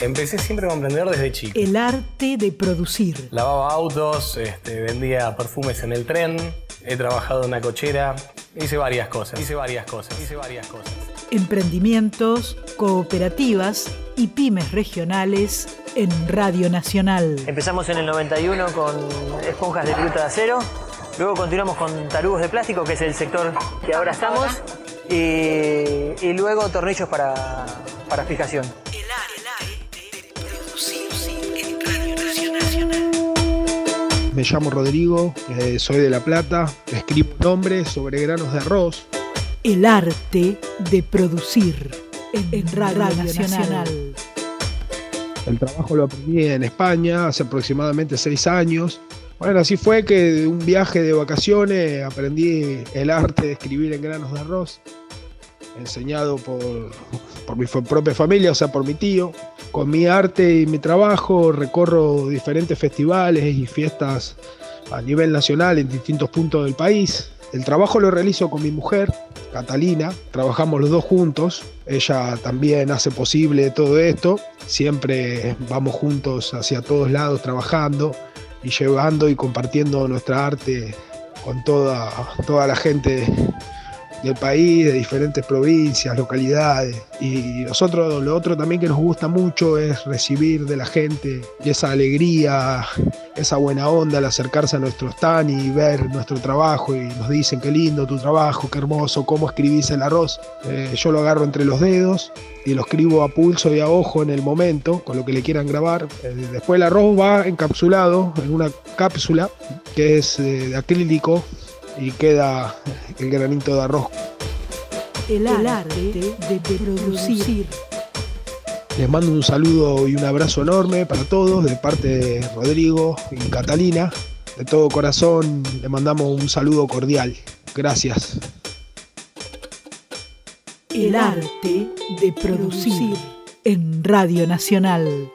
Empecé siempre como emprendedor desde chico. El arte de producir. Lavaba autos, este, vendía perfumes en el tren, he trabajado en una cochera, hice varias cosas, hice varias cosas, hice varias cosas. Emprendimientos, cooperativas y pymes regionales en Radio Nacional. Empezamos en el 91 con esponjas de viruta de acero, luego continuamos con tarugos de plástico, que es el sector que ahora estamos, y, y luego tornillos para, para fijación. Me llamo Rodrigo, eh, soy de La Plata, escribo nombres sobre granos de arroz. El arte de producir en, Radio, Nacional. El trabajo lo aprendí en España hace aproximadamente seis años. Bueno, así fue que de un viaje de vacaciones aprendí el arte de escribir en granos de arroz, enseñado por, por mi propia familia, o sea, por mi tío. Con mi arte y mi trabajo recorro diferentes festivales y fiestas a nivel nacional en distintos puntos del país. El trabajo lo realizo con mi mujer, Catalina. Trabajamos los dos juntos. Ella también hace posible todo esto. Siempre vamos juntos hacia todos lados trabajando y llevando y compartiendo nuestra arte con toda, toda la gente del país, de diferentes provincias, localidades. Y nosotros lo otro también que nos gusta mucho es recibir de la gente esa alegría, esa buena onda al acercarse a nuestro stand y ver nuestro trabajo y nos dicen qué lindo tu trabajo, qué hermoso, cómo escribís el arroz. Eh, yo lo agarro entre los dedos y lo escribo a pulso y a ojo en el momento, con lo que le quieran grabar. Eh, después el arroz va encapsulado en una cápsula que es eh, de acrílico y queda el granito de arroz. El arte de producir. Les mando un saludo y un abrazo enorme para todos de parte de Rodrigo y Catalina. De todo corazón le mandamos un saludo cordial. Gracias. El arte de producir en Radio Nacional.